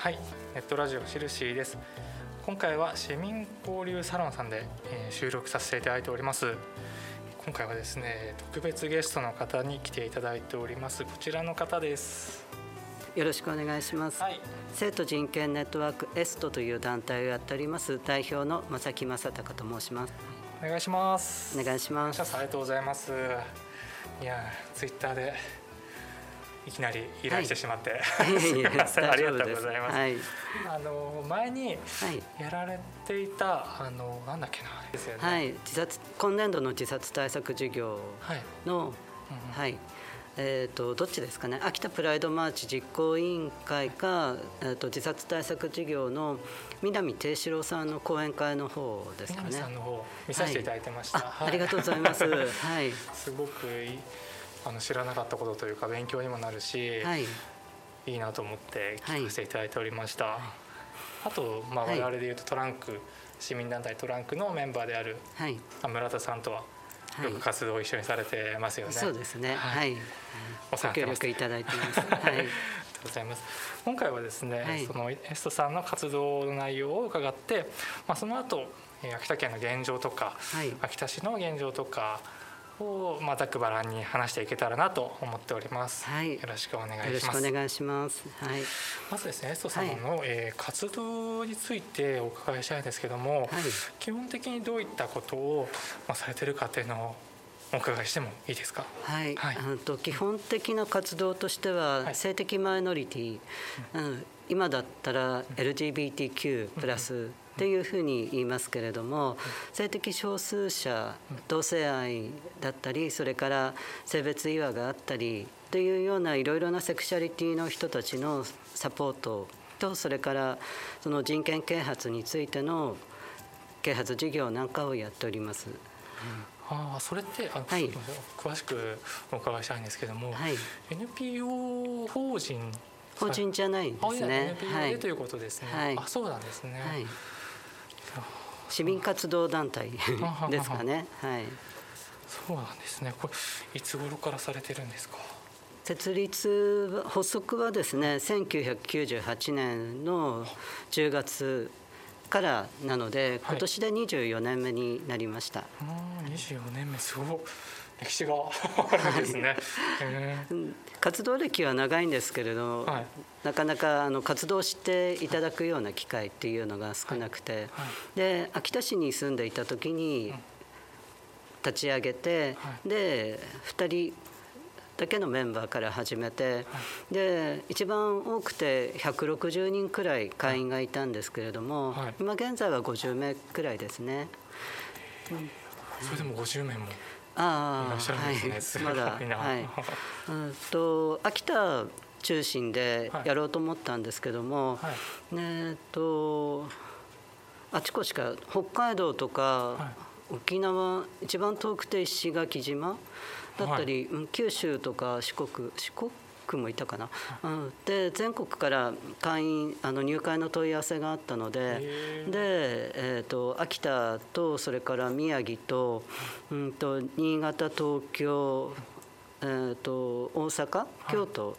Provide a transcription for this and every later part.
はい、ネットラジオしるしーです。今回は市民交流サロンさんで、えー収録させていただいております。今回はですね、特別ゲストの方に来ていただいております。こちらの方です。よろしくお願いします、はい、生徒人権ネットワークエストという団体をやっております代表の正木正隆と申しますお願いします。お願いしますありがとうございます。いやー、ツイッターでいきなり依頼してしまって、すみません、ありがとうございます。はい、あの前にはいやられていたあのなんだっけなですよね。はい、自殺今年度の自殺対策事業はい。の、うんうん。はい。えー、とどっちですかね。秋田プライドマーチ実行委員会か、えー、と自殺対策事業の南定四郎さんの講演会の方ですかね。南さんの方見させていただいてました。あはい。ありがとうございます。はい。すごくいいあの知らなかったことというか勉強にもなるし、はい。い、いなと思って聞かせていただいておりました。あと、まあ、はい。我々でいうとトランク、市民団体トランクのメンバーであるはい。あ村田さんとははい。よく活動を一緒にされてますよね。そうですね。ははい。い、お世話いただいてます。はい。ありがとうございます。今回はですね、はい。そのエストさんの活動の内容を伺って、まあその後、えー秋田県の現状とか、はい。秋田市の現状とかをまあざっくばらんに話していけたらなと思っております。はい。よろしくお願いします。しくお願いします。はい。まずですね、エストさんの、えー活動についてお伺いしたいんですけども、はい。基本的にどういったことをまあされてるかっていうのをお伺いしてもいいですか？はい、はい。あのと基本的な活動としては、はい。性的マイノリティ、うん、今だったら LGBTQ+ プラスっていうふうに言いますけれども、性的少数者同性愛だったりそれから性別違和があったりというようないろいろなセクシャリティの人たちのサポートとそれからその人権啓発についての啓発事業なんかをやっております。ああ、それってあの、はい詳しくお伺いしたいんですけども、はい NPO 法人法人じゃないあですね。NPO はいでということですね。はいあ、そうなんですね。はい、市民活動団体 ですかね。はい。そうなんですね。これいつ頃からされてるんですか？設立は発足はですね、1998年の10月からなので、今年で24年目になりました。うん、24年目すごい歴史があるんですね。活動歴は長いんですけれど、はい。なかなかあの活動していただくような機会っていうのが少なくて、はい。で秋田市に住んでいた時に立ち上げて、はで2人だけのメンバーから始めて、で一番多くて160人くらい会員がいたんですけれども、はい。今現在は50名くらいですね。それでも50名も。いああらっしゃるんですね。すごいな。まだはい。うんと秋田中心でやろうと思ったんですけども、はい。ねえっとあちこちから北海道とか、は沖縄一番遠くて石垣島だったり、うん九州とか四国四国もいたかな、うん、で全国から会員あの入会の問い合わせがあったのでで、えー、と秋田とそれから宮城と,、うん、と新潟東京、えー、と大阪京都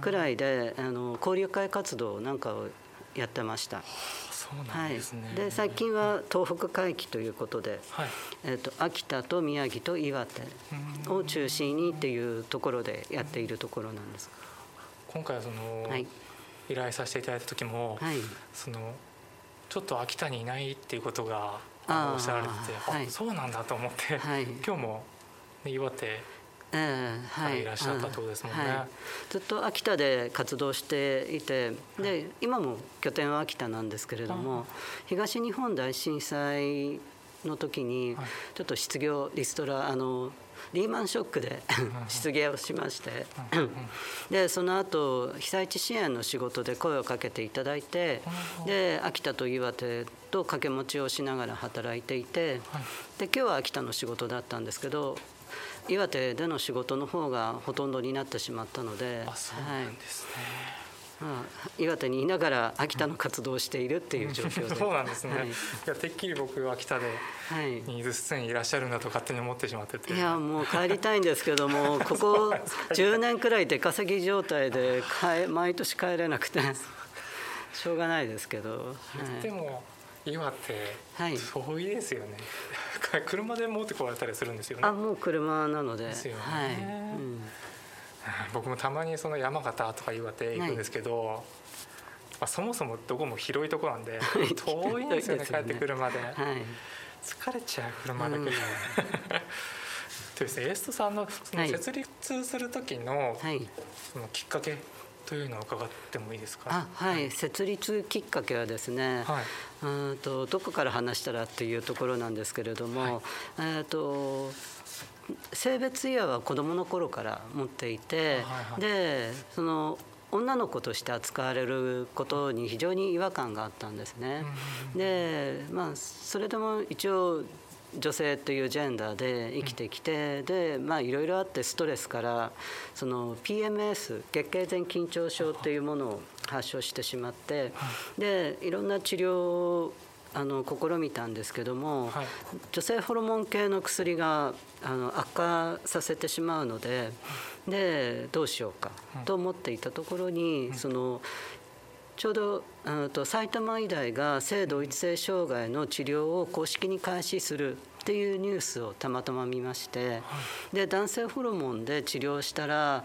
くらいで、あの交流会活動なんかをやってました。そうなはいんですね。、で最近は東北回帰ということで、はい。えー、と秋田と宮城と岩手を中心にっていうところでやっているところなんです。今回はその、はい依頼させていただいた時も、はい、そのちょっと秋田にいないっていうことがおっしゃられてていそうなんだと思って、はい今日も、ね、岩手い、からいらっしゃったってことですもんね。うんはい。ずっと秋田で活動していてで今も拠点は秋田なんですけれども東日本大震災の時にはい。ちょっと失業リストラあのリーマンショックで失業をしまして でその後被災地支援の仕事で声をかけていただいてで秋田と岩手と掛け持ちをしながら働いていてはい。で今日は秋田の仕事だったんですけど岩手での仕事の方がほとんどになってしまったので、あそうはないんですね。まあ、岩手にいながら秋田の活動をしているっていう状況で。そうなんですね。はい。い、やてっきり僕は秋田ではい。にずつにいらっしゃるんだと勝手に思ってしまってて。いやもう帰りたいんですけども ここ10年くらい出稼ぎ状態で帰毎年帰れなくて。しょうがないですけど、言っても今ってはい。遠いですよね、車で持ってこられたりするんですよね。あもう車なので。ですよね。はい。うん。僕もたまにその山形とか岩手行くんですけど、まあ、そもそもどこも広いとこなんで 遠いんですよねね帰ってくるまで。はい。疲れちゃう車だけで。うん。でですねエーストさんのそのはい。設立する時のはい。そのきっかけというのを伺ってもいいですか？あはい設立きっかけはですね、はい。うーんとどこから話したらっていうところなんですけれども、えー、と性別イは子どもの頃から持っていて、はいはいでその女の子として扱われることに非常に違和感があったんですね。でまあそれでも一応女性というジェンダーで生きてきて、でまあいろいろあってストレスからその PMS 月経前緊張症っていうものを発症してしまって、でいろんな治療をあの試みたんですけども、はい。女性ホルモン系の薬があの悪化させてしまうのででどうしようかと思っていたところに、そのちょうどあと埼玉医大が性同一性障害の治療を公式に開始するっていうニュースをたまたま見ましてで男性ホルモンで治療したら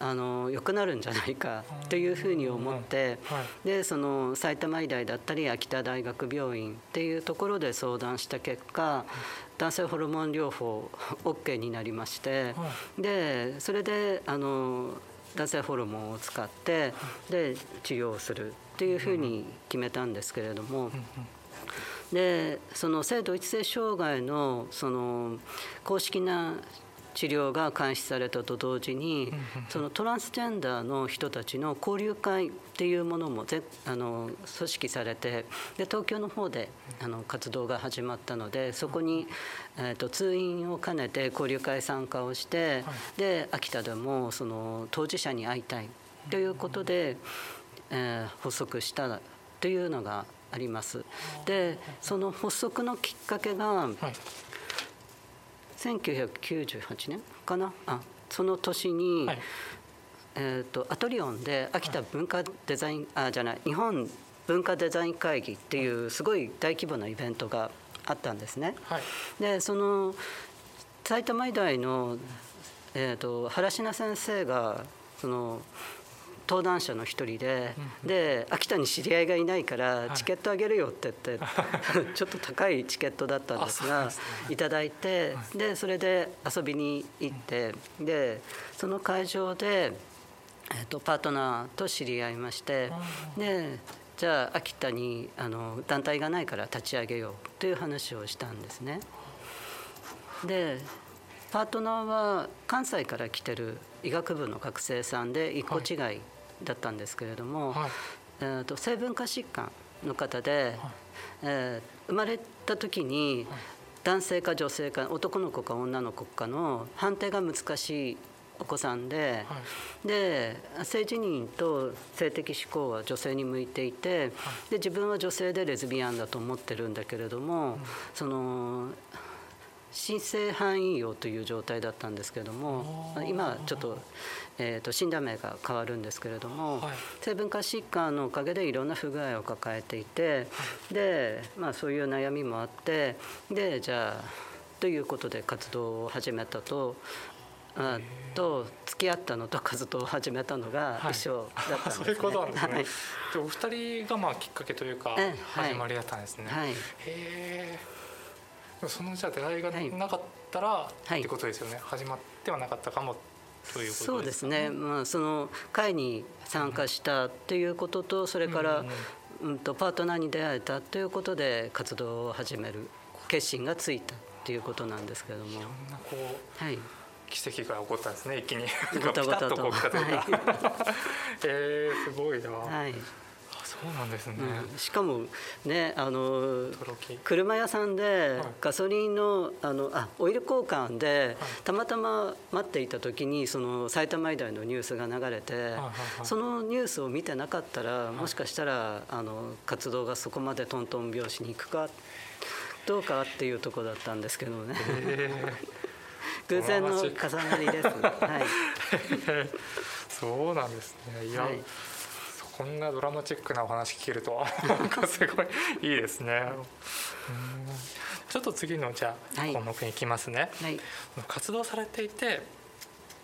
あの良くなるんじゃないかというふうに思ってはい。でその埼玉医大だったり秋田大学病院っていうところで相談した結果男性ホルモン療法 OK になりましてはでそれであの男性ホルモンを使ってで治療をするっていうふうに決めたんですけれども。でその性同一性障害のその公式な治療が開始されたと同時にそのトランスジェンダーの人たちの交流会っていうものもぜあの組織されてで東京の方であの活動が始まったのでそこに、えー、と通院を兼ねて交流会参加をしてで秋田でもその当事者に会いたいということで、えー発足したというのがあります。でその発足のきっかけがはい。1998年かな？あその年に、はい。えー、とアトリオンで秋田文化デザインあじゃない日本文化デザイン会議っていうすごい大規模なイベントがあったんですね。はい。でその埼玉医大の、えー、と原科先生がその登壇者の一人で、で秋田に知り合いがいないからチケットあげるよって言って、ちょっと高いチケットだったんですがですいただいて、でそれで遊びに行ってでその会場で、えー、とパートナーと知り合いましてでじゃあ秋田にあの団体がないから立ち上げようという話をしたんですね。でパートナーは関西から来てる医学部の学生さんで一個違いだったんですけれども、はい。えー、と性分化疾患の方で、えー生まれた時に男性か女性か男の子か女の子かの判定が難しいお子さんで、はい。で性自認と性的指向は女性に向いていてで自分は女性でレズビアンだと思ってるんだけれども、その新生範囲用という状態だったんですけれども今はちょっと,、えー、と診断名が変わるんですけれども、はい性分化疾患のおかげでいろんな不具合を抱えていてで、まあ、そういう悩みもあってでじゃあということで活動を始めたと。あと付き合ったのと活動を始めたのがはい一緒だったんですね。そういうことなんですね。はいでお二人がまあきっかけというか始まりだったんですね。はいへえ。そのじゃあ出会いがはいなかったら、はい。ってことですよね。始まってはなかったかもということですか、そうですね、まあ、その会に参加したということとそれから、うん、とパートナーに出会えたということで活動を始める。決心がついたということなんですけれども。いろんなこうはい。奇跡が起こったんですね一気に。ピタッとこう来たというか、えー、すごいな、はい。あそうなんですね、うん、しかもねあの車屋さんではい。ガソリンのあのあオイル交換ではい。たまたま待っていた時にその埼玉医大のニュースが流れてそのニュースを見てなかったらもしかしたらあの活動がそこまでトントン拍子に行くかどうかっていうところだったんですけどね。え 偶然の重なりです。はい。ー そうなんですね。いや、はいこんなドラマチックなお話聞けるとは。なんかすごいいいですね。ちょっと次のじゃあ、項目に行きますね。はい、活動されていて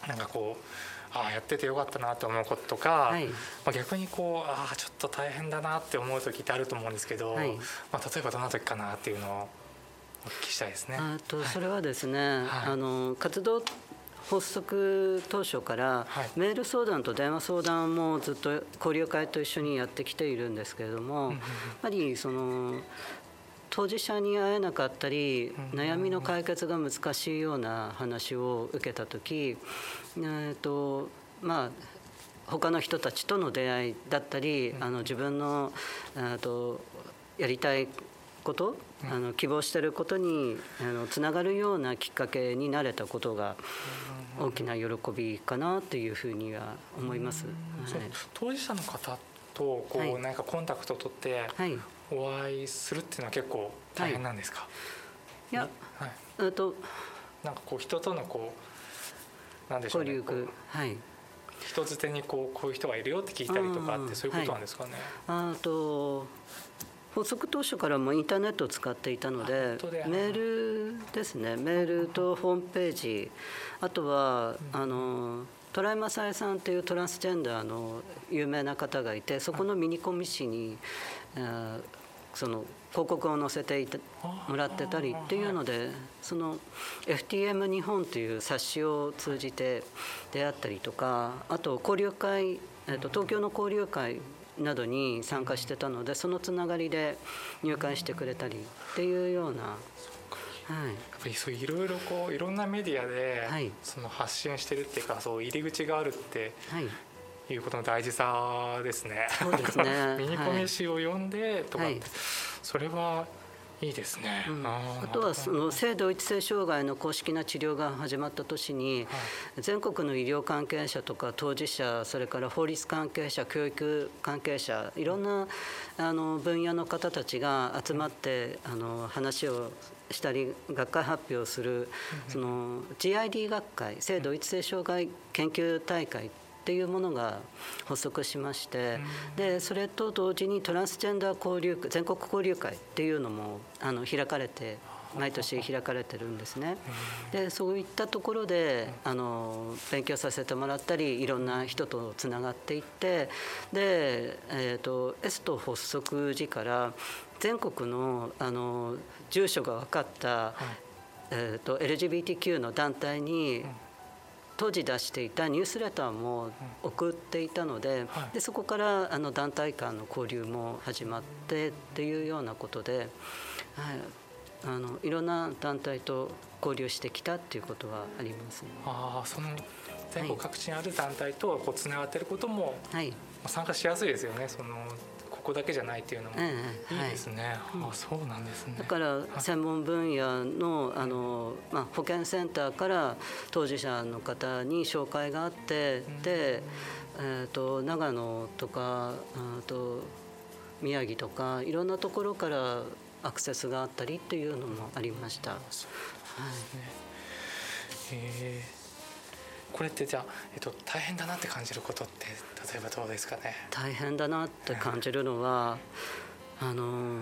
なんかこうああやっててよかったなと思うこととか、はい、まあ、逆にこうああちょっと大変だなって思う時ってあると思うんですけど、はい、まあ、例えばどんな時かなっていうのをお聞きしたいですね。あとそれはですね、あの活動発足当初からメール相談と電話相談もずっと交流会と一緒にやってきているんですけれども、やっぱりその当事者に会えなかったり悩みの解決が難しいような話を受けた時、えーとまあ、他の人たちとの出会いだったりあの自分のとやりたいことあの希望していることにあのつながるようなきっかけになれたことが大きな喜びかなというふうには思います。はい、当事者の方とこう、なんかコンタクトを取ってお会いするっていうのは結構大変なんですか、はい、いや、はい、えっとなんかこう人とのこうなんでしょうね交流はい。人づてにこうこういう人がいるよって聞いたりとかってそういうことなんですかね？あと発足当初からもインターネットを使っていたのでメールですね。メールとホームページ。あとは、あのトライマサエさんというトランスジェンダーの有名な方がいてそこのミニコミ誌に、その広告を載せていてもらってたりっていうのでその FTM 日本という冊子を通じて出会ったりとかあと交流会、えー、と東京の交流会などに参加してたのでそのつながりで入会してくれたりっていうような。はい、やっぱりそういろいろこういろんなメディアで、その発信してるっていうかそう入り口があるって、はい、いうことの大事さですね。そうですね。ミニコミ誌を読んでとか、はい、それはいいですね、うん、あとはその性同一性障害の公式な治療が始まった年に、全国の医療関係者とか当事者それから法律関係者教育関係者いろんなあの分野の方たちが集まってあの話をしたり学会発表するその GID 学会性同一性障害研究大会っていうものが発足しまして、でそれと同時にトランスジェンダー交流全国交流会っていうのもあの開かれて毎年開かれてるんですね。でそういったところであの勉強させてもらったりいろんな人とつながっていってで、えーと、エスト発足時から全国のあの住所が分かった、えーと LGBTQ の団体に当時出していたニュースレターも送っていたのではい、でそこからあの団体間の交流も始まってっていうようなことで、はい、あのいろんな団体と交流してきたっていうことはあります、ね、あその全国各地にある団体とこうつながっていることも、はい、参加しやすいですよねそのここだけじゃないっていうのもいいですね。はい、あそうなんですね。だから専門分野のあのまあ保健センターから当事者の方に紹介があって、で、えっ、と長野とかあと宮城とかいろんなところからアクセスがあったりっていうのもありました。はい。えーこれってじゃあ、えっと、大変だなって感じることって例えばどうですかね。大変だなって感じるのは、あの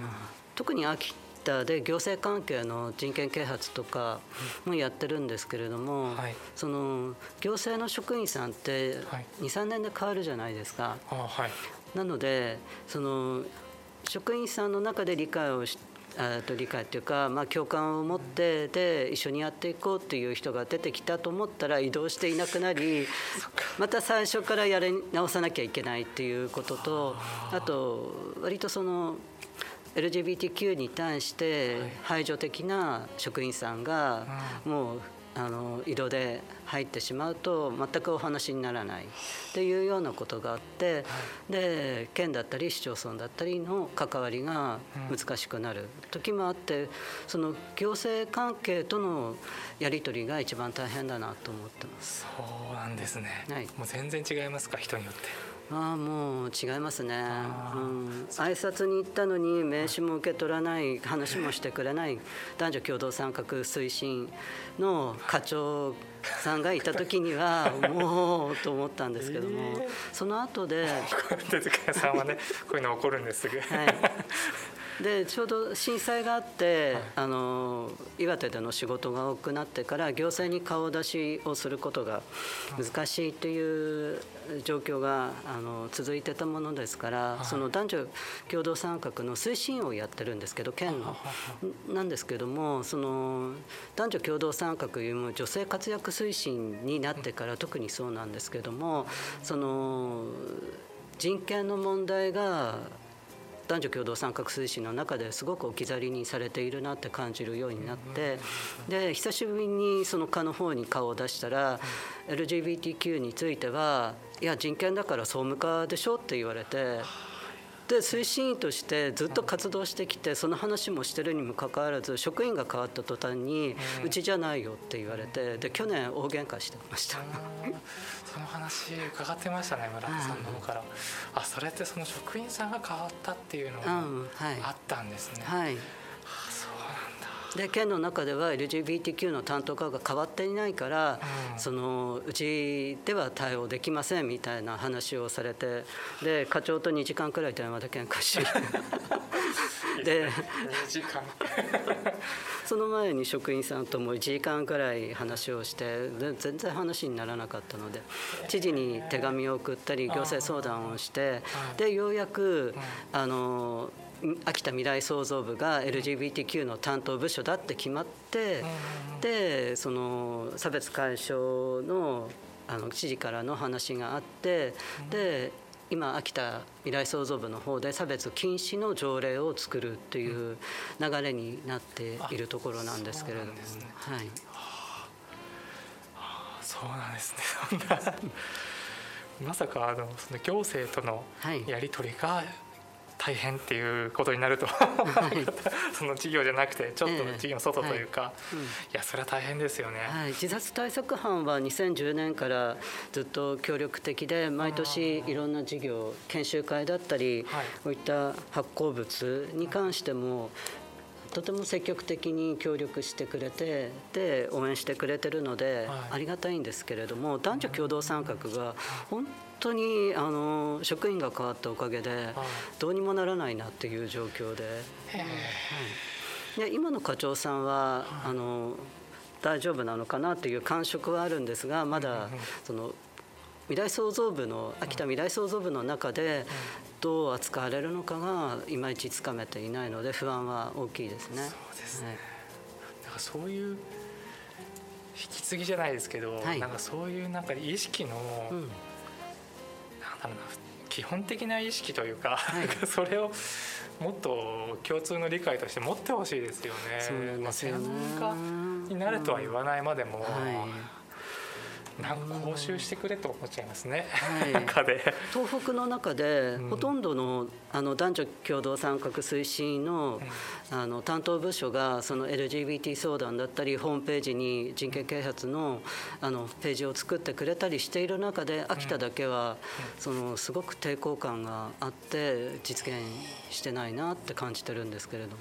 特に秋田で行政関係の人権啓発とかもやってるんですけれども、はい、その行政の職員さんって23年で変わるじゃないですか。はい、なのでその職員さんの中で理解をしと理解っていうか、まあ、共感を持ってで一緒にやっていこうっていう人が出てきたと思ったら移動していなくなりまた最初からやり直さなきゃいけないっていうこととあと割とその LGBTQ に対して排除的な職員さんがもうあの色で入ってしまうと全くお話にならない。っていうようなことがあって、で県だったり市町村だったりの関わりが難しくなる時もあってその行政関係とのやり取りが一番大変だなと思ってます。そうなんですね、はい、もう全然違いますか？人によってああもう違いますね、うん、挨拶に行ったのに名刺も受け取らない話もしてくれない男女共同参画推進の課長さんがいた時には もうと思ったんですけども、えー、その後で 手塚さんはねこういうの起こるんですぐ、はい、でちょうど震災があって、はい、あの岩手での仕事が多くなってから行政に顔出しをすることが難しいという状況があの続いてたものですから、はい、その男女共同参画の推進をやってるんですけど県の。なんですけどもその男女共同参画いう女性活躍推進になってから特にそうなんですけどもその人権の問題が男女共同参画推進の中ですごく置き去りにされているなって感じるようになってで久しぶりにその課の方に顔を出したら LGBTQ についてはいや人権だから総務課でしょって言われて。で推進員としてずっと活動してきてその話もしてるにもかかわらず職員が変わった途端に「うちじゃないよ」って言われてで去年大喧嘩してました。その話伺ってましたね村田さんの方から、あそれってその職員さんが変わったっていうのがあったんですね、はい、はいで県の中では LGBTQ の担当課が変わっていないから、うん、そのうちでは対応できませんみたいな話をされてで課長と2時間くらい電話で喧嘩し で時間。その前に職員さんとも1時間くらい話をして全然話にならなかったので知事に手紙を送ったり行政相談をしてでようやくあの秋田未来創造部が LGBTQ の担当部署だって決まって、でその差別解消のあの知事からの話があって、で今秋田未来創造部の方で差別禁止の条例を作るという流れになっているところなんですけれども、ね、はい。そうなんですね。まさかあのその行政とのやり取りが、大変っていうことになると。その事業じゃなくてちょっと事業の外というか、えーはいうん、いやそれは大変ですよね、はい、自殺対策班は2010年からずっと協力的で毎年いろんな事業研修会だったり、はい、こういった発行物に関してもとても積極的に協力してくれてで応援してくれてるので、ありがたいんですけれども男女共同参画が本当にあの職員が変わったおかげでどうにもならないなっていう状況で,、はい、で今の課長さんは、あの大丈夫なのかなという感触はあるんですがまだその未来創造部の秋田未来創造部の中でどう扱われるのかがいまいちつかめていないので不安は大きいですね。そうですね、なんかそういう引き継ぎじゃないですけど、はい、なんかそういうなんか意識の、うんだろうな基本的な意識というか、はい、それをもっと共通の理解として持ってほしいですよね。そうですよね。専門家になるとは言わないまでも、はいなんか講習してくれと思っちゃいますね、はい、東北の中でほとんどのあの男女共同参画推進のあの担当部署がその LGBT 相談だったりホームページに人権啓発のあのページを作ってくれたりしている中で秋田だけはそのすごく抵抗感があって実現してないなって感じてるんですけれども。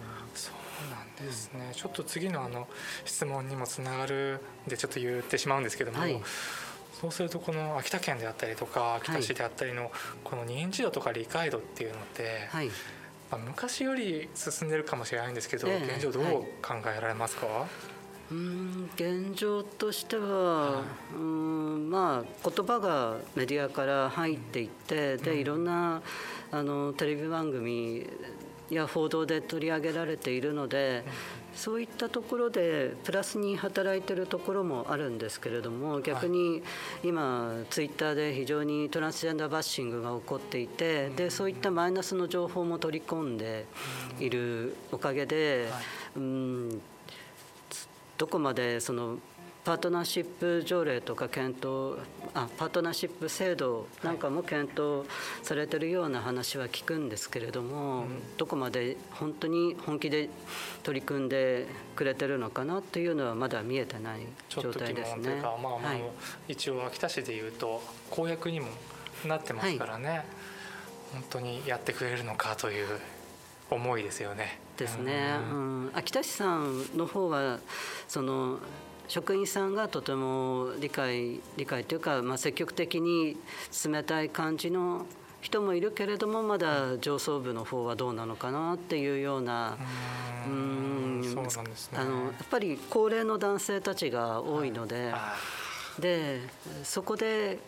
ですね、ちょっと次のあの質問にもつながるんでちょっと言ってしまうんですけども、はい、そうするとこの秋田県であったりとか秋田市であったりのこの認知度とか理解度っていうのって、はい、まあ、昔より進んでるかもしれないんですけど、えー、現状どう考えられますか、はい。うん現状としては、うん、まあ言葉がメディアから入っていってでいろんなあのテレビ番組や報道で取り上げられているので、そういったところでプラスに働いてるところもあるんですけれども逆に今ツイッターで非常にトランスジェンダーバッシングが起こっていてでそういったマイナスの情報も取り込んでいるおかげで、うん、どこまでそのパートナーシップ条例とか検討あパートナーシップ制度なんかも検討されてるような話は聞くんですけれども、うん、どこまで本当に本気で取り組んでくれてるのかなっていうのはまだ見えてない状態ですね。まあまあ、はい、一応秋田市でいうと公約にもなってますからね、はい、本当にやってくれるのかという思いですよね。ですね。うん、秋田市さんの方はその職員さんがとても理解理解というか、まあ、積極的に冷たい感じの人もいるけれどもまだ上層部の方はどうなのかなっていうようなうんそうなんですねあのやっぱり高齢の男性たちが多いので、でそこで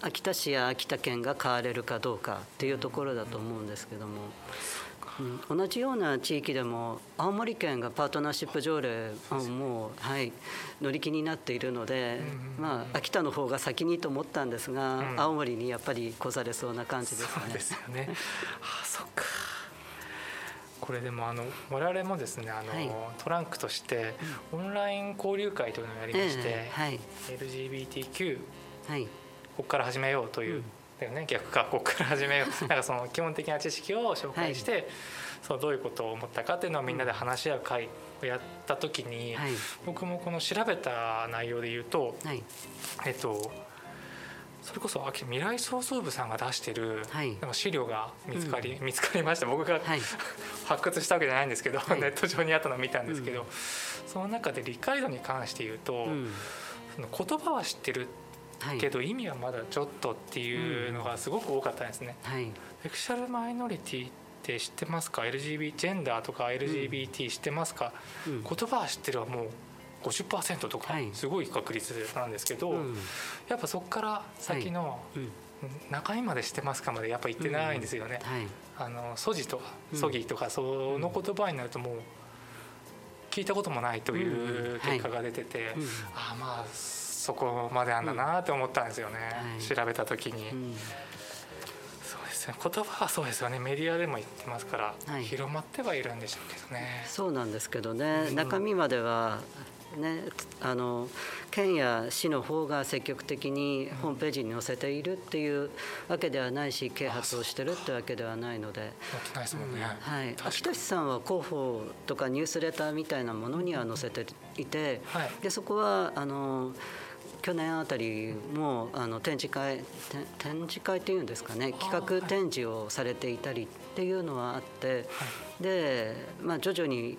秋田市や秋田県が変われるかどうかっていうところだと思うんですけども。うん、同じような地域でも青森県がパートナーシップ条例をもう、はい、乗り気になっているので、まあ、秋田の方が先にと思ったんですが、うん、青森にやっぱり来されそうな感じですね。そうですよね。あそっか。これでもあの我々もですねあの、はい、トランクとしてオンライン交流会というのをやりまして、えーはい、LGBTQ、はい、ここから始めようという、うんだよね逆かここから始めよう。なんかその基本的な知識を紹介して、はい、そうどういうことを思ったかっていうのをみんなで話し合う会をやった時に、はい、僕もこの調べた内容で言うと、はい、えっとそれこそ未来創造部さんが出してる、はい、なんか資料が見つかり、うん、見つかりました。僕が、はい、発掘したわけじゃないんですけど、はい、ネット上にあったのを見たんですけど、うん、その中で理解度に関して言うと、うん、その言葉は知ってるけど意味はまだちょっとっていうのがすごく多かったんですね。はい、セクシャルマイノリティって知ってますか？LGBT ジェンダーとか LGBT 知ってますか、うん、言葉は知ってるはもう50%とかすごい確率なんですけど、はいやっぱそこから先の中身まで知ってますかまでやっぱ言ってないんですよね。あのソジとかソギとかその言葉になるともう聞いたこともないという結果が出てて、ああまあそこまであんだなって思ったんですよね、うん、調べた時に、うん、そうですね。言葉はそうですよね。メディアでも言ってますから、はい、広まってはいるんでしょうけどね。そうなんですけどね、中身まではね、あの県や市の方が積極的にホームページに載せているっていうわけではないし啓発をしてるってわけではないので。はい、秋田市さんは広報とかニュースレターみたいなものには載せていて、はい、でそこはあの去年あたりもあの展示会展示会っていうんですかね企画展示をされていたりっていうのはあって、で、まあ、徐々に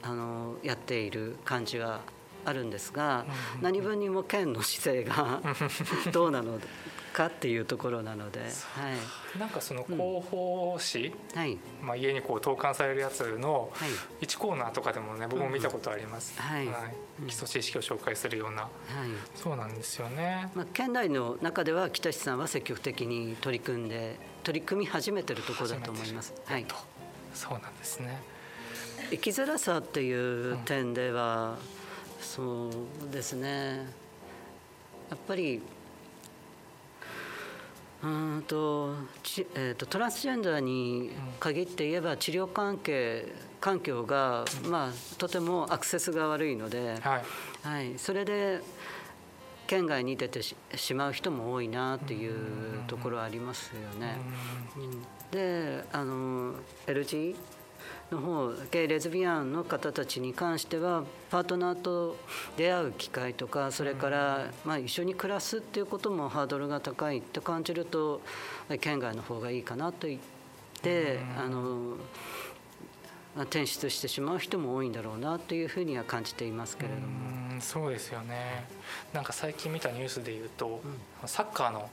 あのやっている感じはあるんですが、何分にも県の姿勢が どうなの？かっていうところなので、はい、なんかその広報誌、うん、はい。まあ、家にこう投函されるやつの1コーナーとかでもね僕も見たことあります、うん、はい、はい、基礎知識を紹介するような、はい、そうなんですよね、まあ、県内の中では北市さんは積極的に取り組んで取り組み始めてるところだと思います。はい、そうなんですね。生きづらさっていう点では、うん、そうですね。やっぱりうんとち、えーと、トランスジェンダーに限って言えば治療関係環境が、まあ、とてもアクセスが悪いので、はい、はい、それで県外に出てしまう人も多いなっていうところはありますよね。であの LG の方ゲイレズビアンの方たちに関してはパートナーと出会う機会とかそれから、まあ、一緒に暮らすっていうこともハードルが高いって感じると県外の方がいいかなと言ってあの転出してしまう人も多いんだろうなというふうには感じていますけれども。そうですよね。なんか最近見たニュースでいうと、うん、サッカーの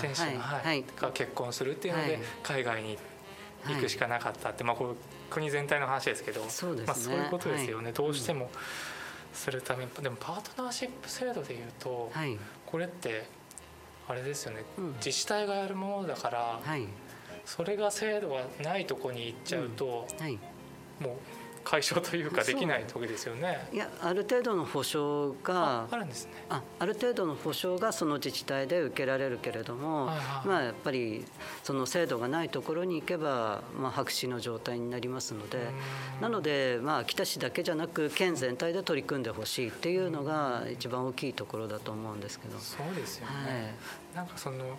選手が,、はい、が結婚するっていうので、海外に行くしかなかったって、まあ、こ国全体の話ですけどそうです、ね、まあ、そういうことですよね、はい、どうしてもするために。でもパートナーシップ制度でいうと、はい、これってあれですよね、うん、自治体がやるものだから、はい、それが制度がないとこに行っちゃうと、うん、もう解消というかできない時ですよね。いやある程度の保証があるんですね。あある程度の保証がその自治体で受けられるけれども、はいはい、まあ、やっぱりその制度がないところに行けば、まあ、白紙の状態になりますのでなので、まあ、秋田市だけじゃなく県全体で取り組んでほしいっていうのが一番大きいところだと思うんですけど。そうですよね、はい、なんかその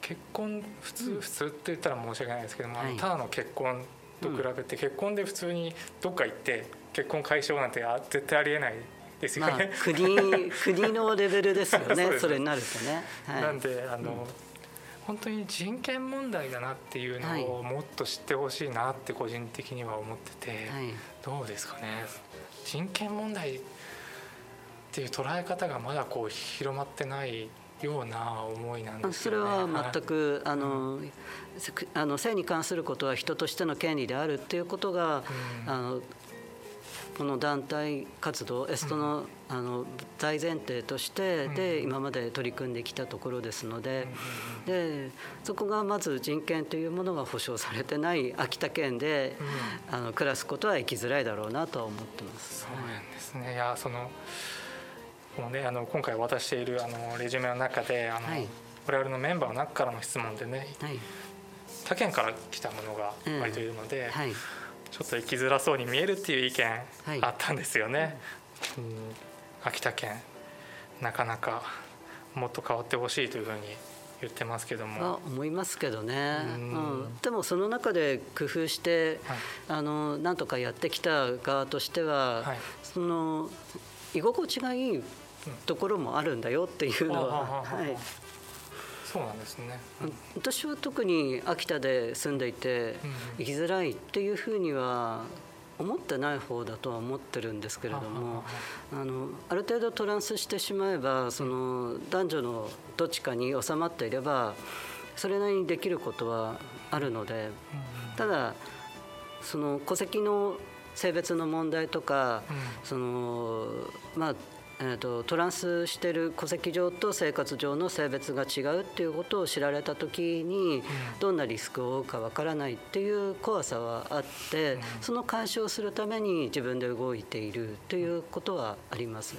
結婚普通、うん、普通って言ったら申し訳ないですけども、はい、ただの結婚と比べて、結婚で普通にどっか行って結婚解消なんて絶対ありえないですよね。まあ、国国のレベルですよねそれになるとね。はい、なんであの、本当に人権問題だなっていうのをもっと知ってほしいなって個人的には思ってて、はい。どうですかね。人権問題っていう捉え方がまだこう広まってないような思いなんですそれ。は全くあのあの性に関することは人としての権利であるっていうことが、うんあのこの団体活動エストの,、あの大前提としてで、うん今まで取り組んできたところですので,、でそこがまず人権というものが保障されてない秋田県で、あの暮らすことは生きづらいだろうなとは思ってます。そうなんですね。いやそのもうねあの今回渡しているあのレジュメの中であの、はい。我々のメンバーの中からの質問でねはい。他県から来たものが割といるので、はい。ちょっと生きづらそうに見えるっていう意見はい。あったんですよね。うん。秋田県なかなかもっと変わってほしいというふうに言ってますけども。は思いますけどね、ううんん。でもその中で工夫して、はい。あのなんとかやってきた側としては、はい。その居心地がいいところもあるんだよっていうのは、そうなんですね。私は特に秋田で住んでいてうん生きづらいっていうふうには思ってない方だとは思ってるんですけれどもあのある程度トランスしてしまえばその男女のどっちかに収まっていればそれなりにできることはあるのでただその戸籍の性別の問題とかそのまあえー、とトランスしてる戸籍上と生活上の性別が違うっていうことを知られた時にどんなリスクを負うかわからないっていう怖さはあってその解消するために自分で動いているということはあります。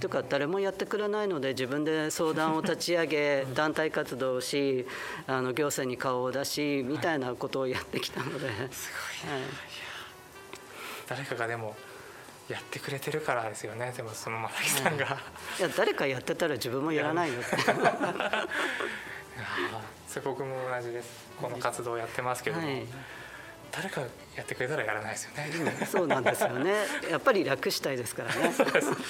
というか誰もやってくれないので自分で相談を立ち上げ団体活動をしあの行政に顔を出しみたいなことをやってきたので、はい、誰かがでもやってくれてるからですよねでもその正木さんが、いや誰かやってたら自分もやらないよって。ああそれ僕も同じですこの活動をやってますけども、はい誰かやってくれたらやらないですよね、そうなんですよね。やっぱり楽したいですからね。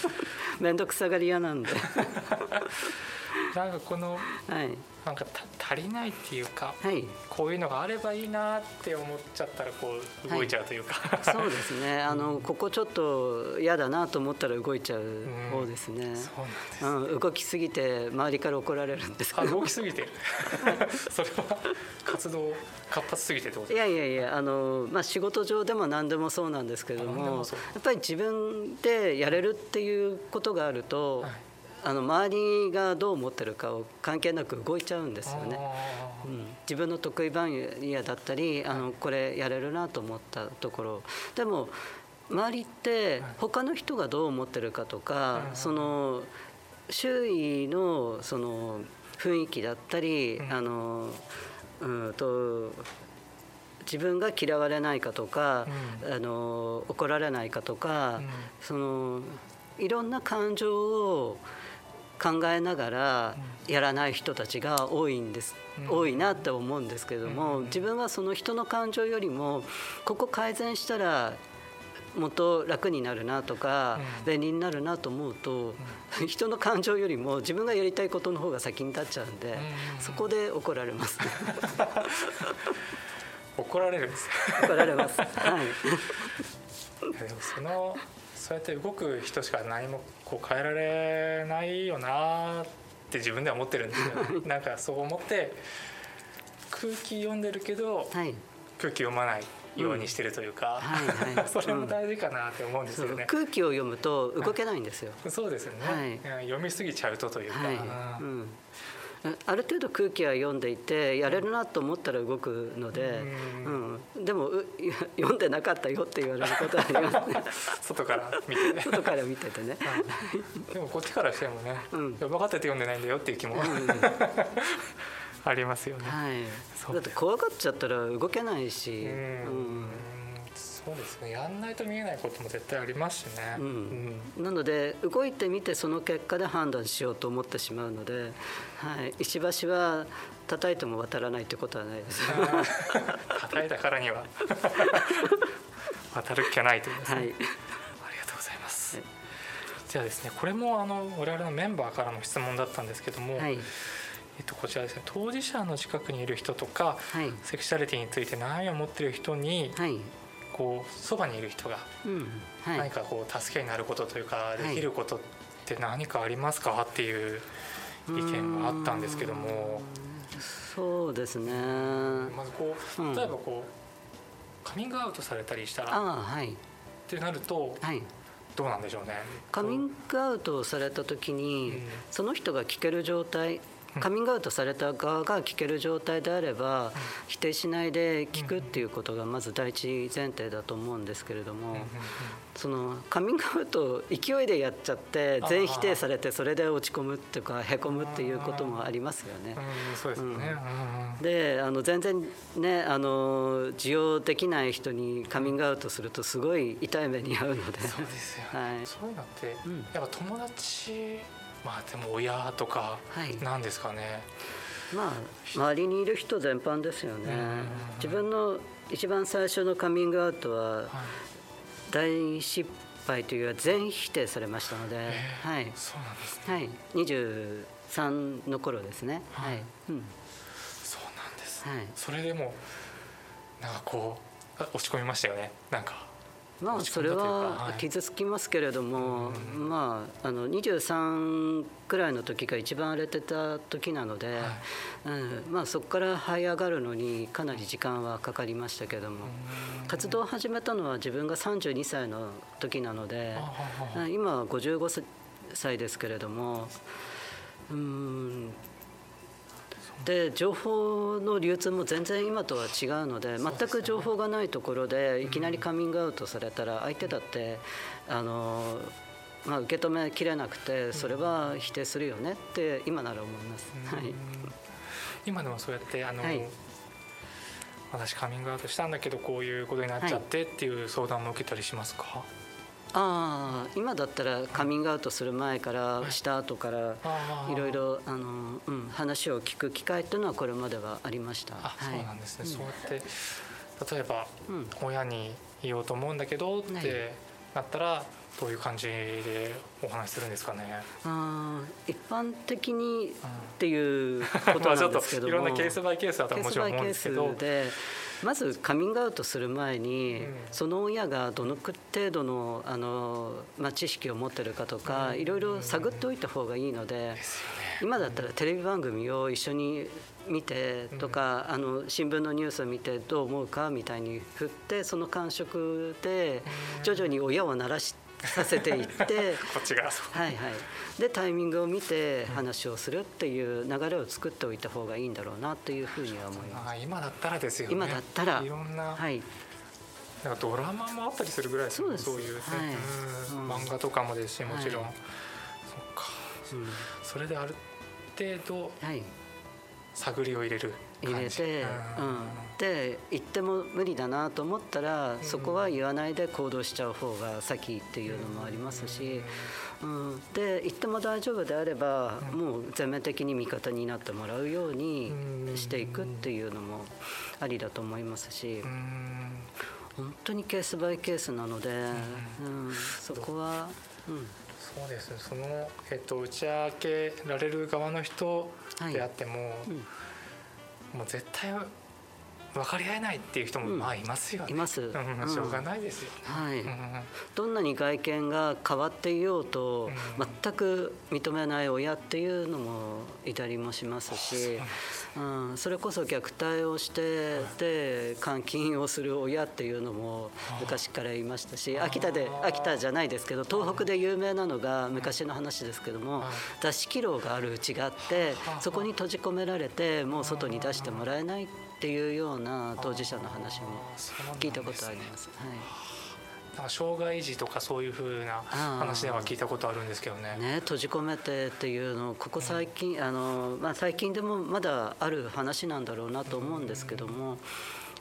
面倒くさがり屋なんで。なんかこのはい。なんかた足りないっていうかはい。こういうのがあればいいなって思っちゃったらこう動いちゃうというか、そうですね。あのここちょっと嫌だなと思ったら動いちゃう方ですね。そうなんです、うん、動きすぎて周りから怒られるんですけ。動きすぎて？る それは活動活発すぎてってこと？いやいやいやあの、まあ、仕事上でも何でもそうなんですけれどもやっぱり自分でやれるっていうことがあると、はいあの周りがどう思ってるかを関係なく動いちゃうんですよね。あうん、自分の得意分野だったりあのこれやれるなと思ったところ。でも周りって他の人がどう思ってるかとかうんその周囲のその雰囲気だったりうん。あのうんと自分が嫌われないかとかうん。あの怒られないかとかうん。そのいろんな感情を考えながらやらない人たちが多いんです、うん。多いなって思うんですけども、うん。自分はその人の感情よりもここ改善したらもっと楽になるなとか、うん。便利になるなと思うと、人の感情よりも自分がやりたいことの方が先に立っちゃうんで、うん。そこで怒られます。ね 怒られるんです。よ怒られます。はい。でもそのそうやって動く人しか何もこう変えられないよなって自分では思ってるんですよ なんかそう思って空気読んでるけどはい。空気読まないようにしてるというか、はいはい。それも大事かなって思うんですよね。空気を読むと動けないんですよ。そうですよね、はい。うん読みすぎちゃうとというか、はい、うん、ある程度空気は読んでいてやれるなと思ったら動くので、ううん。でも 読んでなかったよって言われることはありますね外から見て。ね外から見ててね。でもこっちからしてもね、うん。分かってて読んでないんだよっていう気も、ありますよね。はい。だって怖がっちゃったら動けないし、うん。うんそうですね。やんないと見えないことも絶対ありますしね、うん。なので動いてみてその結果で判断しようと思ってしまうので、はい、石橋は叩いても渡らないってことはないです。叩いたからには。渡る気はないということですね、はい。ありがとうございます、はいじゃあですねこれもあの我々のメンバーからの質問だったんですけども、はい。えっと、こちらですね。当事者の近くにいる人とか、はい。セクシャリティについて悩みを持っている人に、はいこうそばにいる人が何かこう助けになることというか、いできることって何かありますか？っていう意見があったんですけども。そうですね。まずこううん。例えばこうカミングアウトされたりしたらってなるとはい。どうなんでしょうね。カミングアウトをされた時に、うん。その人が聞ける状態うんカミングアウトされた側が聞ける状態であれば、否定しないで聞くっていうことがまず第一前提だと思うんですけれども、そのカミングアウトを勢いでやっちゃって全否定されてそれで落ち込むっていうかへこむっていうこともありますよね。であの全然ねあの受容できない人にカミングアウトするとすごい痛い目に遭うので。そうですよ。ね、はい。そういうのって、うん。やっぱ友達まあでも親とかはい。なんですかね、まあ周りにいる人全般ですよね。うん。自分の一番最初のカミングアウトははい大失敗というか全否定されましたので、えーはい、そうなんですね。はい、23の頃ですね。ははい。い、うん。そうなんです、はい。それでもなんかこうあ落ち込みましたよね。なんかまあそれははい。傷つきますけれども、うん。まああの23くらいの時が一番荒れてた時なので、うん、まあそこから這い上がるのにかなり時間はかかりましたけども、活動を始めたのは自分が32歳の時なので今は55歳ですけれどもうんで情報の流通も全然今とは違うので全く情報がないところでいきなりカミングアウトされたら相手だってあの、まあ、受け止めきれなくてそれは否定するよねって今なら思います。はい。うん今でもそうやってあの、はい。私カミングアウトしたんだけどこういうことになっちゃってっていう相談も受けたりしますか、ああ今だったらカミングアウトする前からはい。した後からああいろいろあの、うん、話を聞く機会というのはこれまではありました。あ、はい。そうなんですね、うん。そうやって例えばうん。親に言おうと思うんだけどっはいてなったらどういう感じでお話しするんですかね。あー一般的にっていうことまあなんですけども。いろんなケースバイケースだとはもちろん思うんですけど。ースでまずカミングアウトする前に、うん。その親がどの程度のあの、まあ、知識を持ってるかとか、うん。いろいろ探っておいた方がいいので。今だったらテレビ番組を一緒に見てとか、あの新聞のニュースを見てどう思うかみたいに振ってその感触で徐々に親を慣らしさせていって。こっちがはいはい、でタイミングを見て話をするっていう流れを作っておいた方がいいんだろうなというふうには思います。あ今だったらですよね。今だったら。いろんな、はい、なんかドラマもあったりするぐらいですよねそうです。いうね、はい。漫画とかもですしもちろん、はいそっか。うん。それである程度はい、探りを入れる感じ。入れて、うん。うん、で言っても無理だなと思ったら、そこは言わないで行動しちゃう方が先っていうのもありますし、うん、で言っても大丈夫であれば、うんもう全面的に味方になってもらうようにうん。していくっていうのもありだと思いますし。本当にケースバイケースなので、ううん。そこは、うん、そうですね。その、えっと、打ち明けられる側の人であっても、うん。もう絶対分かり合えないっていう人もうん。まあいますよね。います、しょうがないですよ。ね。はい、うん。どんなに外見が変わっていようと、うん。全く認めない親っていうのもいたりもしますし、うん、それこそ虐待をしてで監禁をする親っていうのも昔からいましたし秋田で秋田じゃないですけど東北で有名なのが昔の話ですけどもはい脱色炉があるうちがあってはあそこに閉じ込められてもう外に出してもらえないっていうような当事者の話も聞いたことあります。はいなんか障害児とかそういうふうな話では聞いたことあるんですけどね。ね、閉じ込めてっていうのここ最近、あのまあ、最近でもまだある話なんだろうなと思うんですけども、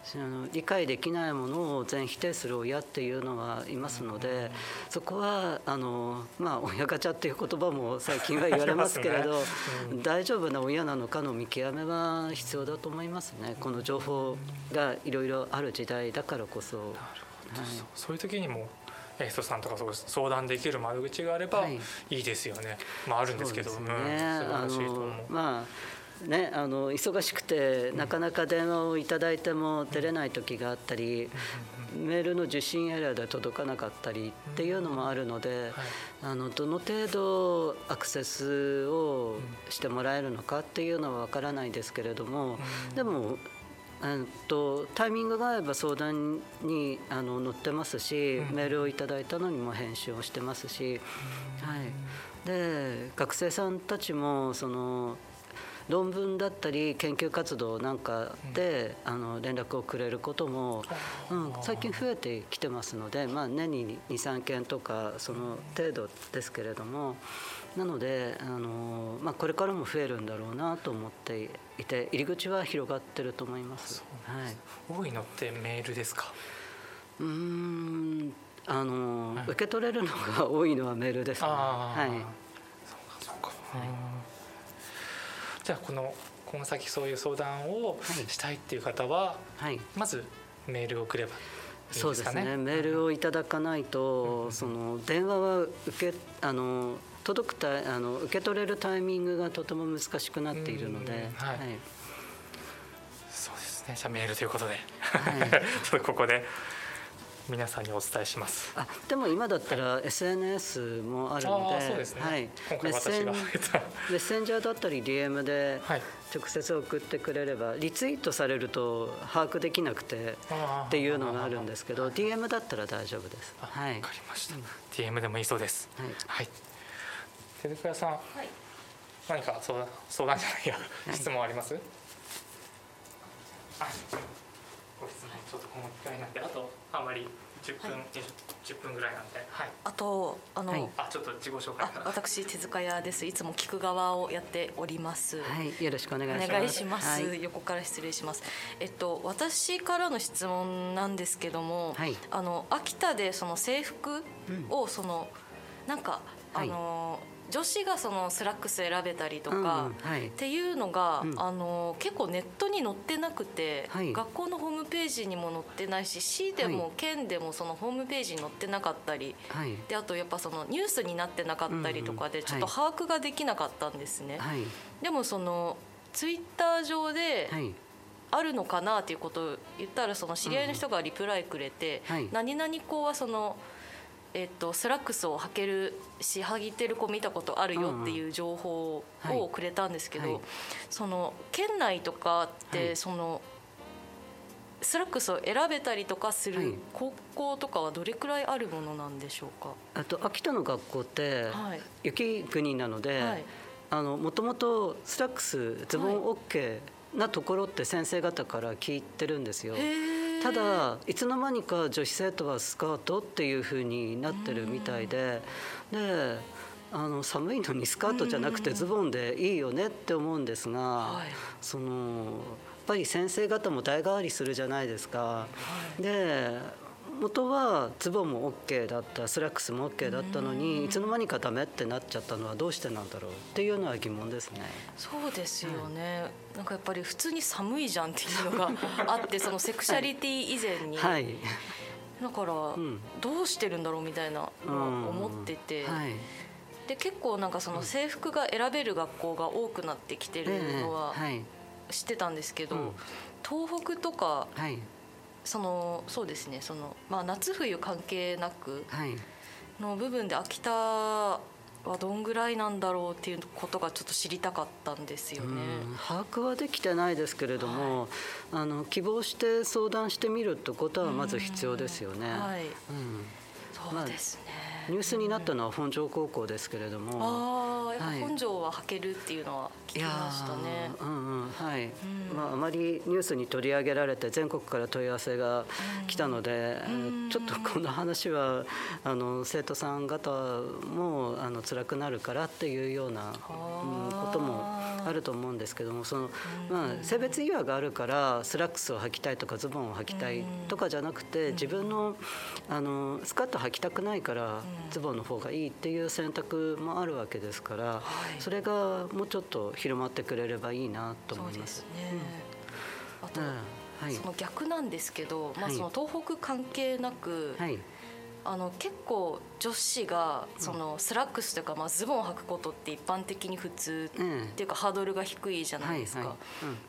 その理解できないものを全否定する親っていうのはいますので、そこはあの、まあ、親ガチャっていう言葉も最近は言われますけれど、ありますね大丈夫な親なのかの見極めは必要だと思いますね。この情報がいろいろある時代だからこそ。なるほど。はい。そういう時にもエストさんとか相談できる窓口があればはい。いいですよね。まああるんですけど、ね。素晴らしいと思う。あのまあね、あの忙しくてなかなか電話をいただいても出れない時があったり、メールの受信エラーで届かなかったりっていうのもあるので、あのどの程度アクセスをしてもらえるのかっていうのは分からないですけれども、でもとタイミングが合えば相談にあの載ってますし、メールをいただいたのにも返信をしてますし、はい、で学生さんたちもその論文だったり研究活動なんかで、あの連絡をくれることも、うん、最近増えてきてますので、まあ、年に23件とかその程度ですけれども。なのであの、まあ、これからも増えるんだろうなと思っていて入り口は広がってると思います。はい、多いのってメールですか？うんあの、はい、受け取れるのが多いのはメールですね。はい。そうかそうか。はい、じゃあこのこの先そういう相談をしたいっていう方は、はい、まずメールを送ればそうですね。メールをいただかないと、その電話は受けあの届くたあの受け取れるタイミングがとても難しくなっているので、はい、はい、そうですね。じゃあメールということで、はい、ここで皆さんにお伝えします。あでも今だったら SNS もあるので、ね、はい、メッセンメッセンジャーだったり DM で直接送ってくれれば、リツイートされると把握できなくてっていうのがあるんですけど DM だったら大丈夫です。はい、わかりました、うん、DM でもいいそうです。はい、はい。手倉さん、はい、何か相談相談じゃないや、はい、質問あります？あご質問ちょっとこの機会になってあとあまり10分、はい、10分ぐらいなんで、はい、あとあの、はい、あちょっと自己紹介私手塚屋です。いつも聞く側をやっております。はい。よろしくお願いします。お願いします、はい、横から失礼します。えっと私からの質問なんですけども、はい、あの秋田でその制服をその、うん、なんかあの、女子がそのスラックス選べたりとか、っていうのが、あの結構ネットに載ってなくて、学校のホームページにも載ってないし市でも県でもそのホームページに載ってなかったり、であとやっぱそのニュースになってなかったりとかでちょっと把握ができなかったんですね。でもそのツイッター上で、あるのかなっていうことを言ったらその知り合いの人がリプライくれて、何々校はそのえっと、スラックスを履けるし履いてる子見たことあるよっていう情報をくれたんですけど、はい。はい、その県内とかって、はい、そのスラックスを選べたりとかする高校とかはどれくらいあるものなんでしょうか、あと秋田の学校って雪国なので、あのもともとスラックスズボン OK なところって先生方から聞いてるんですよ。ただいつの間にか女子生徒はスカートっていうふうになってるみたいでであの寒いのにスカートじゃなくてズボンでいいよねって思うんですが、そのやっぱり先生方も代替わりするじゃないですか。で元はズボンも OK だったスラックスも OK だったのにいつの間にかダメってなっちゃったのはどうしてなんだろうっていうのは疑問ですね。そうですよね、うん、なんかやっぱり普通に寒いじゃんっていうのがあって そのセクシャリティ以前に。はい、だから、どうしてるんだろうみたいな思ってて、はい、で結構なんかその制服が選べる学校が多くなってきてるのは知ってたんですけど、東北とかそのそうですねその、まあ、夏冬関係なくの部分で秋田はどんぐらいなんだろうっていうことがちょっと知りたかったんですよね。把握はできてないですけれども、はい、あの希望して相談してみるってことはまず必要ですよね。はい、うん、そうですね、まあニュースになったのは本庄高校ですけれども、ああ、やっぱ本庄は履けるっていうのは聞きましたね。うんうん、はい。うん、まああまりニュースに取り上げられて全国から問い合わせが来たので、うん、ちょっとこの話はあの生徒さん方もあの辛くなるからっていうような、うん、こともあると思うんですけども、そのまあ性別違和があるからスラックスを履きたいとかズボンを履きたいとかじゃなくて、自分のあのスカート履きたくないから。ズボンの方がいいっていう選択もあるわけですから、はい、それがもうちょっと広まってくれればいいなと思います。ね。うん、あと、はい、その逆なんですけど、まあ、その東北関係なく、はい、あの結構女子がそのスラックスというかまあズボンを履くことって一般的に普通っていうかハードルが低いじゃないですか。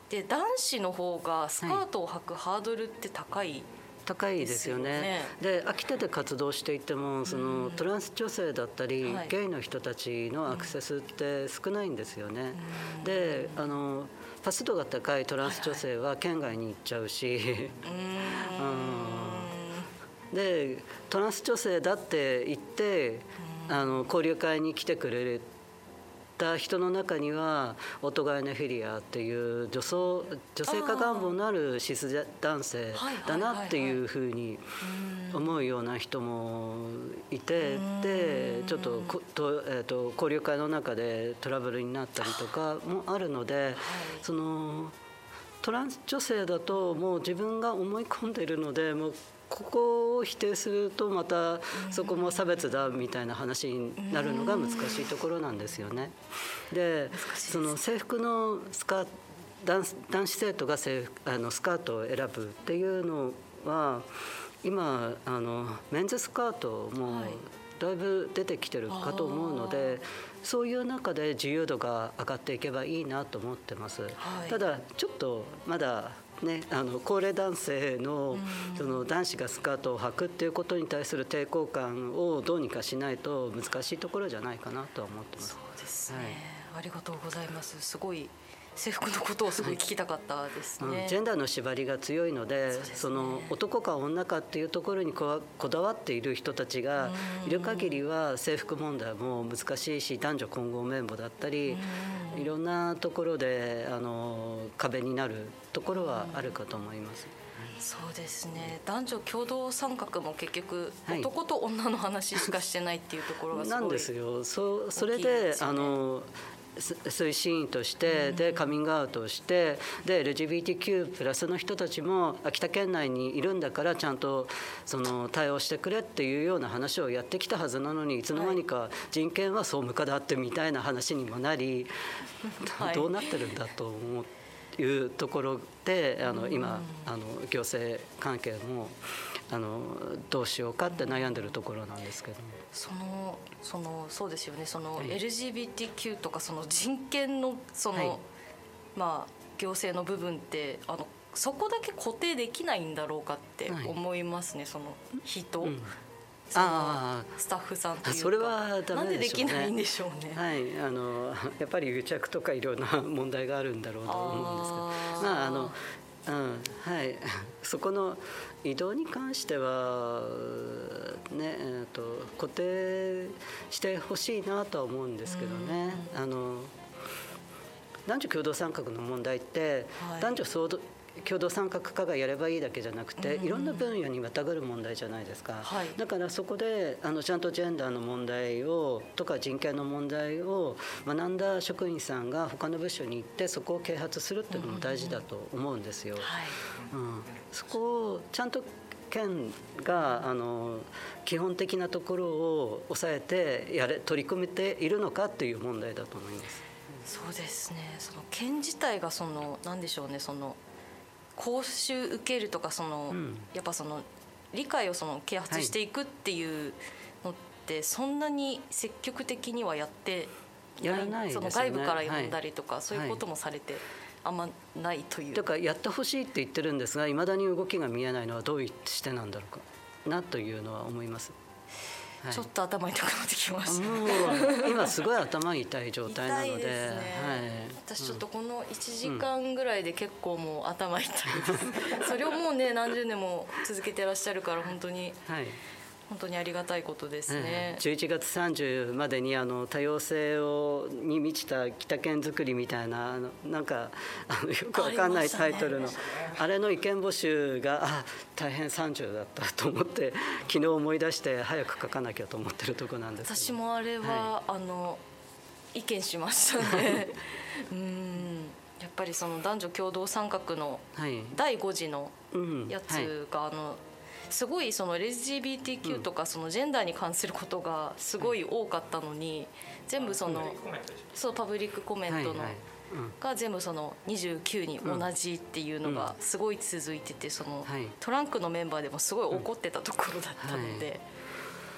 で男子の方がスカートを履くハードルって高い、高いですよね。で、ね、秋田で活動していてもそのトランス女性だったり、はい、ゲイの人たちのアクセスって少ないんですよね。であのパス度が高いトランス女性は県外に行っちゃうし。うん、でトランス女性だって言ってあの交流会に来てくれるった人の中にはオトガイネフィリアっていう女装女性化願望のあるシス男性だなっていうふうに思うような人もいてでちょっとと、えー、と交流会の中でトラブルになったりとかもあるのでその。トランス女性だともう自分が思い込んでいるのでもうここを否定するとまたそこも差別だみたいな話になるのが難しいところなんですよね。でその制服のスカ男男子生徒が制服あのスカートを選ぶっていうのは今あのメンズスカートもだいぶ出てきてるかと思うので、はい、そういう中で自由度が上がっていけばいいなと思ってます。はい、ただちょっとまだね、あの高齢男性のその男子がスカートを履くっていうことに対する抵抗感をどうにかしないと難しいところじゃないかなとは思ってます。そうですね、はい、ありがとうございます。すごい制服のことをすごい聞きたかったですね、うん、ジェンダーの縛りが強いのでそ、ね,、の男か女かっていうところにここだわっている人たちがいる限りは制服問題も難しいし男女混合綿棒だったりいろんなところであの壁になるところはあるかと思います。そうですね。男女共同参画も結局、男と女の話しかしてないっていうところがすごいなんですよ。そそれであの推進員としてでカミングアウトをしてで LGBTQ+ プラスの人たちも秋田県内にいるんだからちゃんとその対応してくれっていうような話をやってきたはずなのにいつの間にか人権は総務課だってみたいな話にもなり、どうなってるんだと思ういうところであの今あの行政関係も。あのどうしようかって悩んでるところなんですけど。そのそのそうですよね。その LGBTQ とかその人権のその、はい、まあ行政の部分ってあのそこだけ固定できないんだろうかって思いますね、はい、その人。うん。あスタッフさんとそれはダメでしょうね。なんでできないんでしょうね。はい、あのやっぱり癒着とかいろんな問題があるんだろうと思うんですけど、まああのうん。はい、そこの移動に関しては、ねえーと、固定してほしいなとは思うんですけどね。あの男女共同参画の問題って、はい、男女共同参画課がやればいいだけじゃなくて、いろんな分野にまたぐる問題じゃないですか、はい、だからそこであのちゃんとジェンダーの問題をとか人権の問題を学んだ職員さんが他の部署に行ってそこを啓発するっていうのも大事だと思うんですよ。うん、そこをちゃんと県があの基本的なところを抑えてやれ取り組めているのかっていう問題だと思います。そうですね。その県自体がその何でしょうね。その講習受けるとかその、うん、やっぱその理解をその啓発していくっていうのって、そんなに積極的にはやってやらない、ね、その外部から読んだりとか、はい、そういうこともされて。あんまないというだからやってほしいって言ってるんですがいまだに動きが見えないのはどうしてなんだろうかなというのは思います。ちょっと頭痛くなってきました。今すごい頭痛い状態なので、でね、はい、私ちょっとこの1時間ぐらいで結構もう頭痛いです。それをもうね何十年も続けてらっしゃるから本当に。はい本当にありがたいことですね。十、一、月三十までにあの多様性をに満ちた北県づくりみたいなあのなんかあのよくわかんないタイトルのあ,、れの意見募集があ大変三十だったと思って昨日思い出して早く書かなきゃと思ってるとこなんです私もあれは、はい、あの意見しましたね。うん。やっぱりその男女共同参画の第5次のやつが、あのすごいその LGBTQ とかそのジェンダーに関することがすごい多かったのに全部そのそうパブリックコメントのが全部その29に同じっていうのがすごい続いててそのトランクのメンバーでもすごい怒ってたところだったので。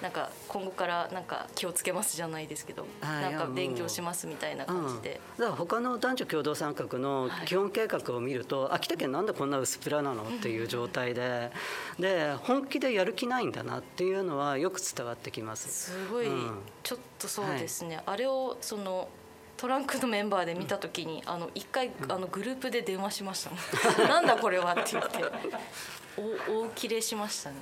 なんか今後からなんか気をつけますじゃないですけどなんか勉強しますみたいな感じで、うん、だから他の男女共同参画の基本計画を見ると、はい、秋田県なんでこんな薄っぺらなのっていう状態でで本気でやる気ないんだなっていうのはよく伝わってきます。すごい、うん、ちょっとそうですね、はい、あれをそのトランクのメンバーで見た時に、あの一回あのグループで電話しました、なんだこれはって言って お大切れしましたね。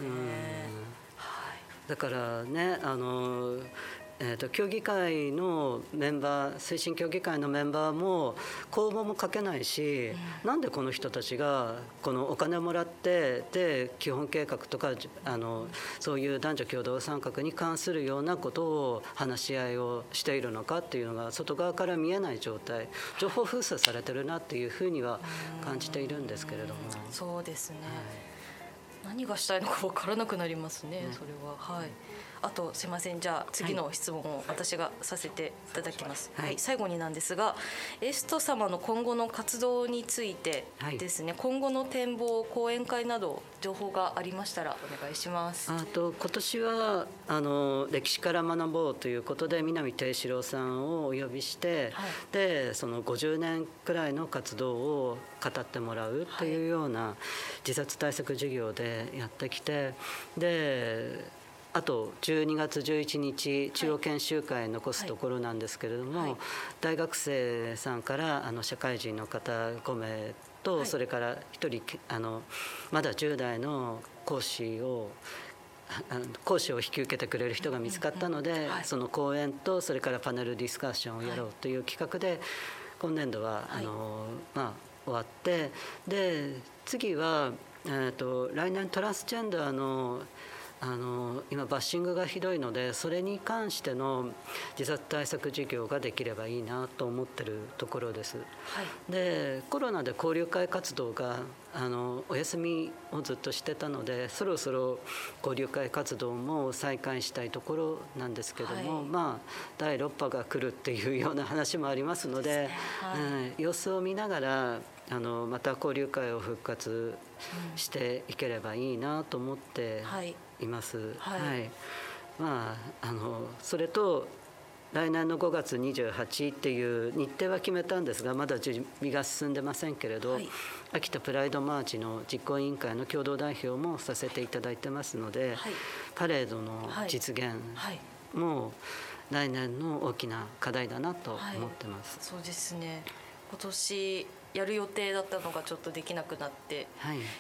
はい、だからねあのえーと、協議会のメンバー推進協議会のメンバーも公募も書けないし、うん、なんでこの人たちがこのお金をもらってで基本計画とかあのそういう男女共同参画に関するようなことを話し合いをしているのかっていうのが外側から見えない状態。情報封鎖されてるなっていうふうには感じているんですけれども。うそうですね、はい、何がしたいのか分からなくなりますね、ねそれは。はいあとすいません。じゃあ次の質問を私がさせていただきます、はい、はい、最後になんですがエスト様の今後の活動についてですね、はい、今後の展望講演会など情報がありましたらお願いします。あと今年はあの歴史から学ぼうということで南定四郎さんをお呼びして、はい、でその50年くらいの活動を語ってもらうというような自殺対策事業でやってきてであと12月11日中央研修会残すところなんですけれども、はい。はい、大学生さんからあの社会人の方5名と、はい、それから1人あのまだ10代の講師を講師を引き受けてくれる人が見つかったので、その講演とそれからパネルディスカッションをやろうという企画で今年度はあの、まあ、終わってで次は、えーと来年トランスジェンダーのあの今バッシングがひどいのでそれに関しての自殺対策事業ができればいいなと思ってるところです。はい、でコロナで交流会活動があのお休みをずっとしてたのでそろそろ交流会活動も再開したいところなんですけども、はい、まあ第6波が来るっていうような話もありますので、ね。はい、うん、様子を見ながらあのまた交流会を復活していければいいなと思っています。はい、はい、まああのそれと来年の5月28っていう日程は決めたんですがまだ準備が進んでませんけれど、はい、秋田プライドマーチの実行委員会の共同代表もさせていただいてますので、はい、パレードの実現も来年の大きな課題だなと思ってます。そうですね。今年やる予定だったのがちょっとできなくなって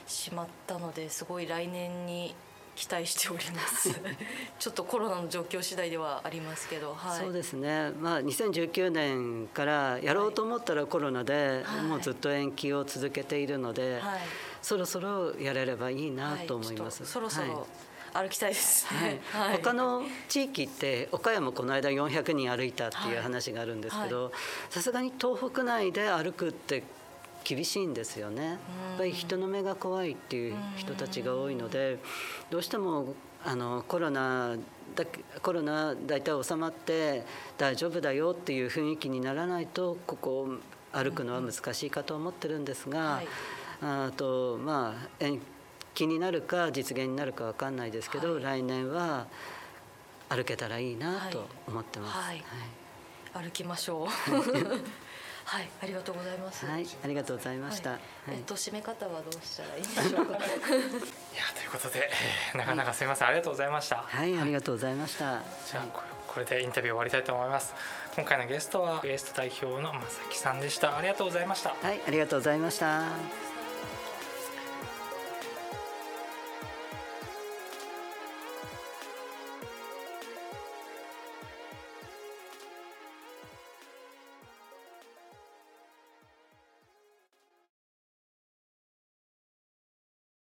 しまったので、すごい来年に期待しております。ちょっとコロナの状況次第ではありますけど、はい、そうですね、まあ、2019年からやろうと思ったらコロナで、もうずっと延期を続けているので、はい、そろそろやれればいいなと思います。はい、そろそろ、歩きたいです、ね、はい、他の地域って岡山この間400人歩いたっていう話があるんですけどさすがに東北内で歩くって厳しいんですよね。やっぱり人の目が怖いっていう人たちが多いのでどうしてもあのコロナだコロナ大体収まって大丈夫だよっていう雰囲気にならないとここを歩くのは難しいかと思ってるんですが、あとまあ延期になるか実現になるか分かんないですけど、はい、来年は歩けたらいいなと思ってます。はい、はい、歩きましょう はい、ありがとうございます。はい、ありがとうございました。はい、えっと締め方はどうしたらいいでしょうか。いやということで、なかなかすみません、ありがとうございました。はい、ありがとうございました。じゃあこれでインタビュー終わりたいと思います。今回のゲストはウエスト代表の正木さんでした。ありがとうございました。はい、ありがとうございました。